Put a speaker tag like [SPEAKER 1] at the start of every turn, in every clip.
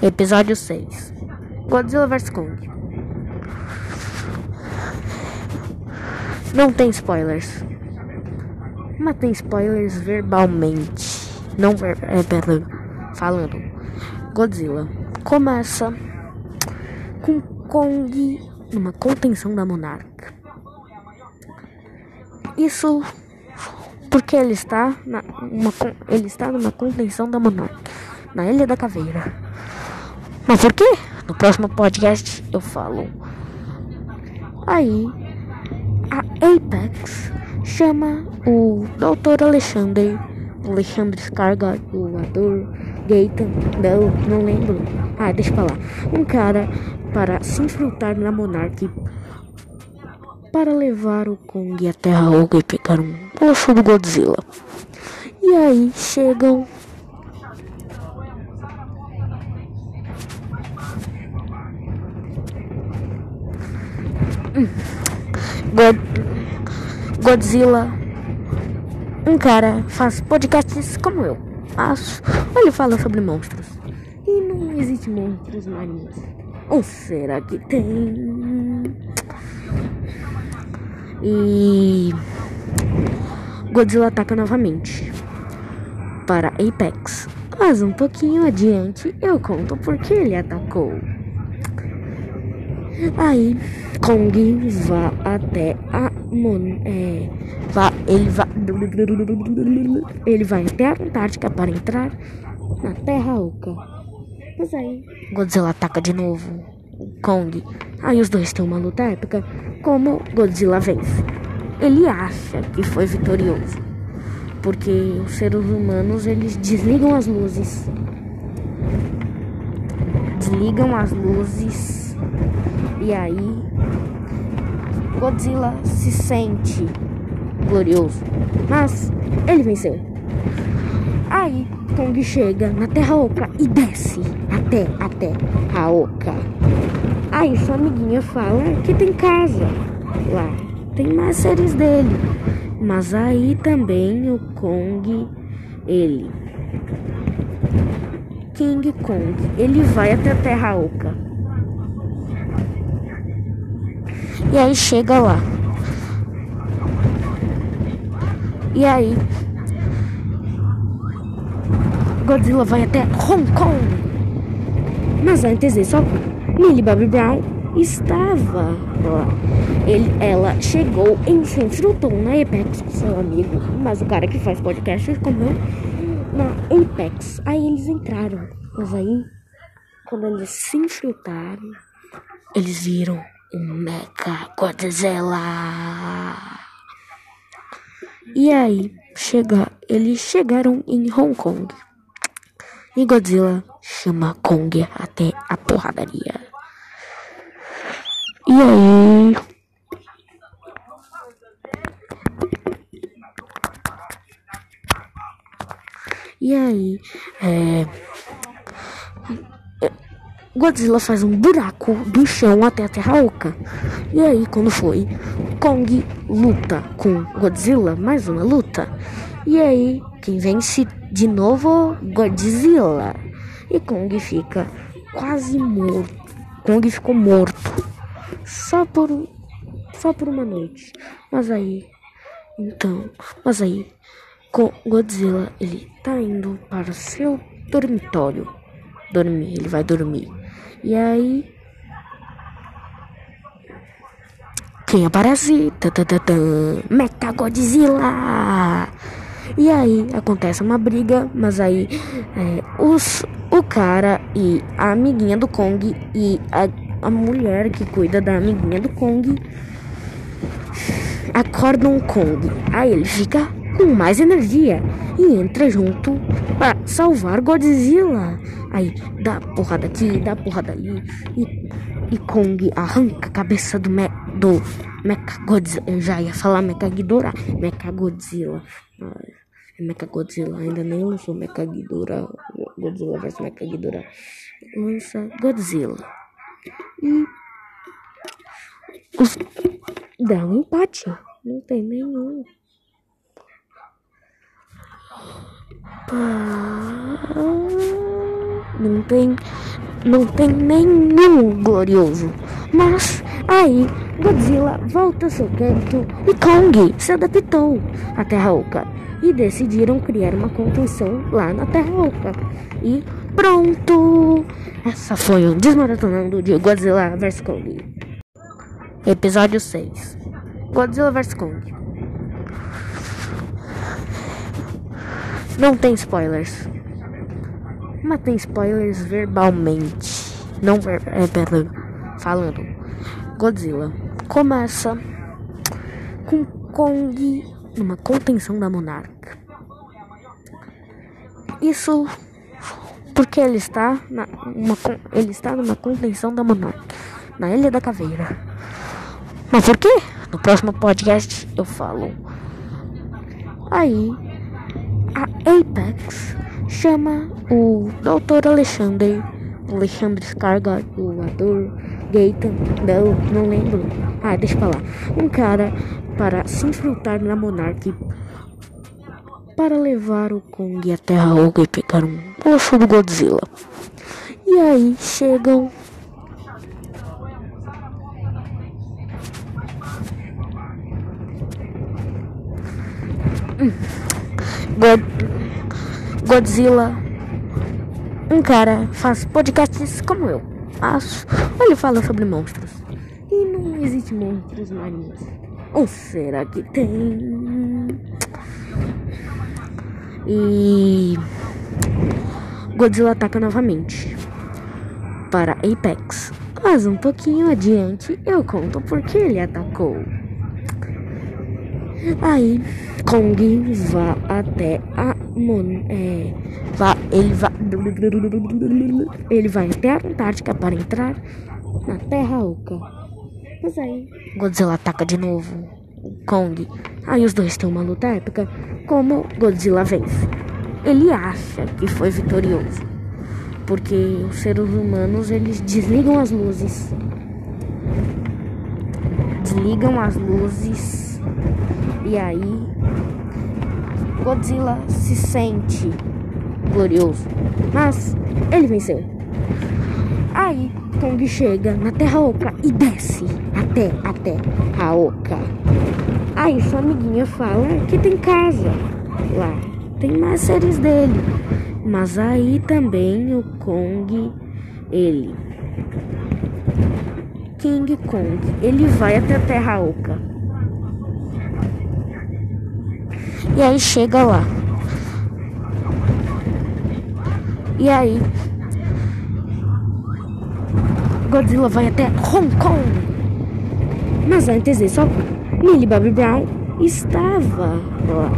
[SPEAKER 1] Episódio 6 Godzilla vs Kong Não tem spoilers. Mas tem spoilers verbalmente. Não ver, é, pera, falando. Godzilla começa com Kong numa contenção da monarca. Isso porque ele está na, uma, ele está numa contenção da monarca na Ilha da Caveira. Mas por quê? No próximo podcast eu falo. Aí a Apex chama o Dr. Alexander, Alexandre Skarsgård, o ator Gaten, não, não lembro. Ah, deixa pra lá. Um cara para se infiltrar na Monarch para levar o Kong até a Olga e pegar um osso do Godzilla. E aí chegam God... Godzilla. Um cara faz podcasts como eu. Acho. Ele fala sobre monstros. E não existe monstros marinhos. Ou será que tem? E Godzilla ataca novamente para Apex. Mas um pouquinho adiante eu conto porque ele atacou. Aí Kong vai até a Mon é, vai, ele vai ele vai até a Antártica para entrar na Terra Oca. Mas aí Godzilla ataca de novo Kong. Aí os dois têm uma luta épica. Como Godzilla vence? Ele acha que foi vitorioso, porque os seres humanos eles desligam as luzes, desligam as luzes e aí Godzilla se sente glorioso, mas ele venceu. Aí Kong chega na Terra Oca e desce até até a Oca. Aí sua amiguinha fala que tem casa lá, tem mais seres dele, mas aí também o Kong ele King Kong, ele vai até a Terra Oca. E aí chega lá. E aí Godzilla vai até Hong Kong. Mas antes disso, Millie Bobby Brown estava lá. Ele, ela chegou em enfrentou na Apex com seu amigo, mas o cara que faz podcast comeu na Apex. Aí eles entraram, mas aí quando eles se enfrentaram, eles viram o Mecha Godzilla. E aí, chega, eles chegaram em Hong Kong. E Godzilla chama Kong até a porradaria. E aí. E aí, é. Godzilla faz um buraco do chão até a Terra Oca. E aí, quando foi, Kong luta com Godzilla, mais uma luta. E aí, quem vence de novo? Godzilla. E Kong fica quase morto. Kong ficou morto. Só por só por uma noite. Mas aí, então, mas aí, Godzilla ele tá indo para seu dormitório dormir, ele vai dormir. E aí. Quem aparece? Mecha Godzilla! E aí acontece uma briga, mas aí é, os, o cara e a amiguinha do Kong e a, a mulher que cuida da amiguinha do Kong acordam o Kong. Aí ele fica com mais energia e entra junto para salvar Godzilla. Aí dá porrada aqui, dá porrada ali e, e Kong arranca a cabeça do, me, do Mecha Godzilla. Eu já ia falar Mecha Ghidorah, Mecha Godzilla. Mecha Godzilla, ainda nem lançou Mecha Ghidorah, Godzilla vs Mecha Ghidorah. Lança Godzilla. E os, dá um empate. Não tem nenhum. Não tem não tem nenhum glorioso. Mas aí Godzilla volta ao seu canto e Kong se adaptou à Terra Oca e decidiram criar uma contenção lá na Terra Oca. E pronto! Essa foi o Desmaratonando de Godzilla vs Kong. Episódio 6 Godzilla vs Kong Não tem spoilers. Mas tem spoilers verbalmente. Não é, pera, falando. Godzilla começa com Kong numa contenção da monarca. Isso porque ele está na, uma, ele está numa contenção da monarca na Ilha da Caveira. Mas por quê? No próximo podcast eu falo. Aí a Apex chama o Dr. Alexandre, Alexandre o Gaten, não, não lembro. Ah, deixa eu falar. Um cara para se infiltrar na Monarch para levar o Kong até a Olga e pegar um osso do Godzilla. E aí chegam. God Godzilla. Um cara faz podcasts como eu faço. Ele fala sobre monstros. E não existe monstros marinhos. Ou será que tem? E Godzilla ataca novamente para Apex. Mas um pouquinho adiante eu conto por que ele atacou. Aí Kong vá até a Mon é, vá, ele vai ele vai até a Antártica para entrar na Terra Oca. Mas aí Godzilla ataca de novo Kong. Aí os dois têm uma luta épica. Como Godzilla vence? Ele acha que foi vitorioso, porque os seres humanos eles desligam as luzes, desligam as luzes e aí, Godzilla se sente glorioso, mas ele venceu. Aí, Kong chega na Terra Oca e desce até a Terra Oca. Aí, sua amiguinha fala que tem casa lá, tem mais seres dele. Mas aí também o Kong, ele, King Kong, ele vai até a Terra Oca E aí chega lá. E aí Godzilla vai até Hong Kong. Mas antes disso, Millie Bobby Brown estava lá.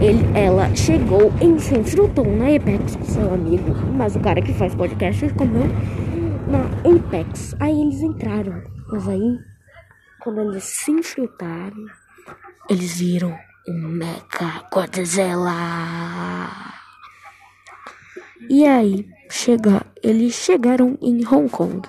[SPEAKER 1] Ele, ela chegou e se enfrentou na Apex com seu amigo, mas o cara que faz podcast comeu na Apex. Aí eles entraram, mas aí quando eles se infiltraram, eles viram Mecha Godzilla. E aí, chega, eles chegaram em Hong Kong.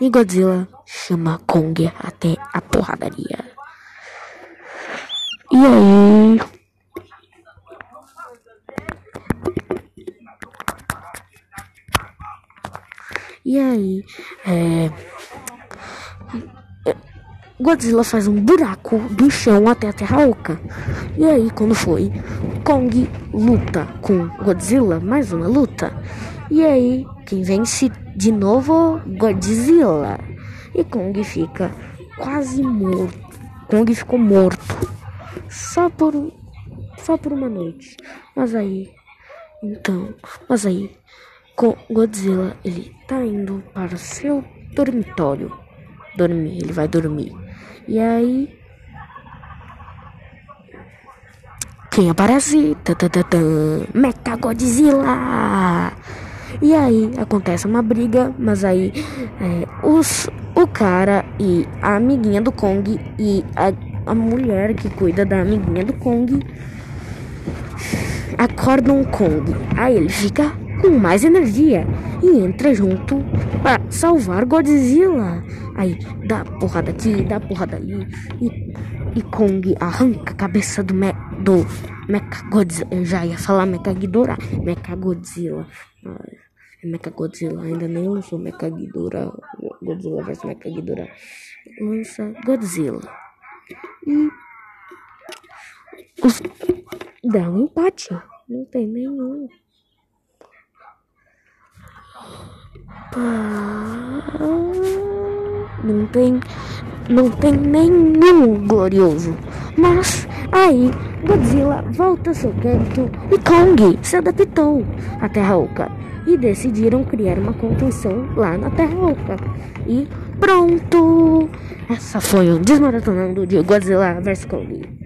[SPEAKER 1] E Godzilla chama Kong até a porradaria. E aí. E aí, é. Godzilla faz um buraco do chão até a Terra Oca. E aí, quando foi, Kong luta com Godzilla, mais uma luta. E aí, quem vence de novo? Godzilla. E Kong fica quase morto. Kong ficou morto. Só por só por uma noite. Mas aí, então, mas aí, Godzilla ele tá indo para o seu dormitório dormir, ele vai dormir. E aí. Quem aparece? Mecha Godzilla! E aí acontece uma briga, mas aí é, os, o cara e a amiguinha do Kong e a, a mulher que cuida da amiguinha do Kong acordam o Kong. Aí ele fica com mais energia e entra junto para salvar Godzilla. Aí dá porrada aqui, dá porrada ali e, e Kong arranca a cabeça do, me, do Mecha Godzilla. Eu já ia falar Mecha Ghidorah, Mecha Godzilla. Mecha Godzilla ainda nem lançou Mecha Ghidorah, Godzilla vs Mecha Ghidorah. Lança Godzilla. E os dá um empate. Não tem nenhum. Não tem, não tem nenhum glorioso. Mas aí Godzilla volta seu canto e Kong se adaptou à Terra Oca e decidiram criar uma contenção lá na Terra Oca. E pronto! Essa foi o Desmaratonando de Godzilla vs Kong.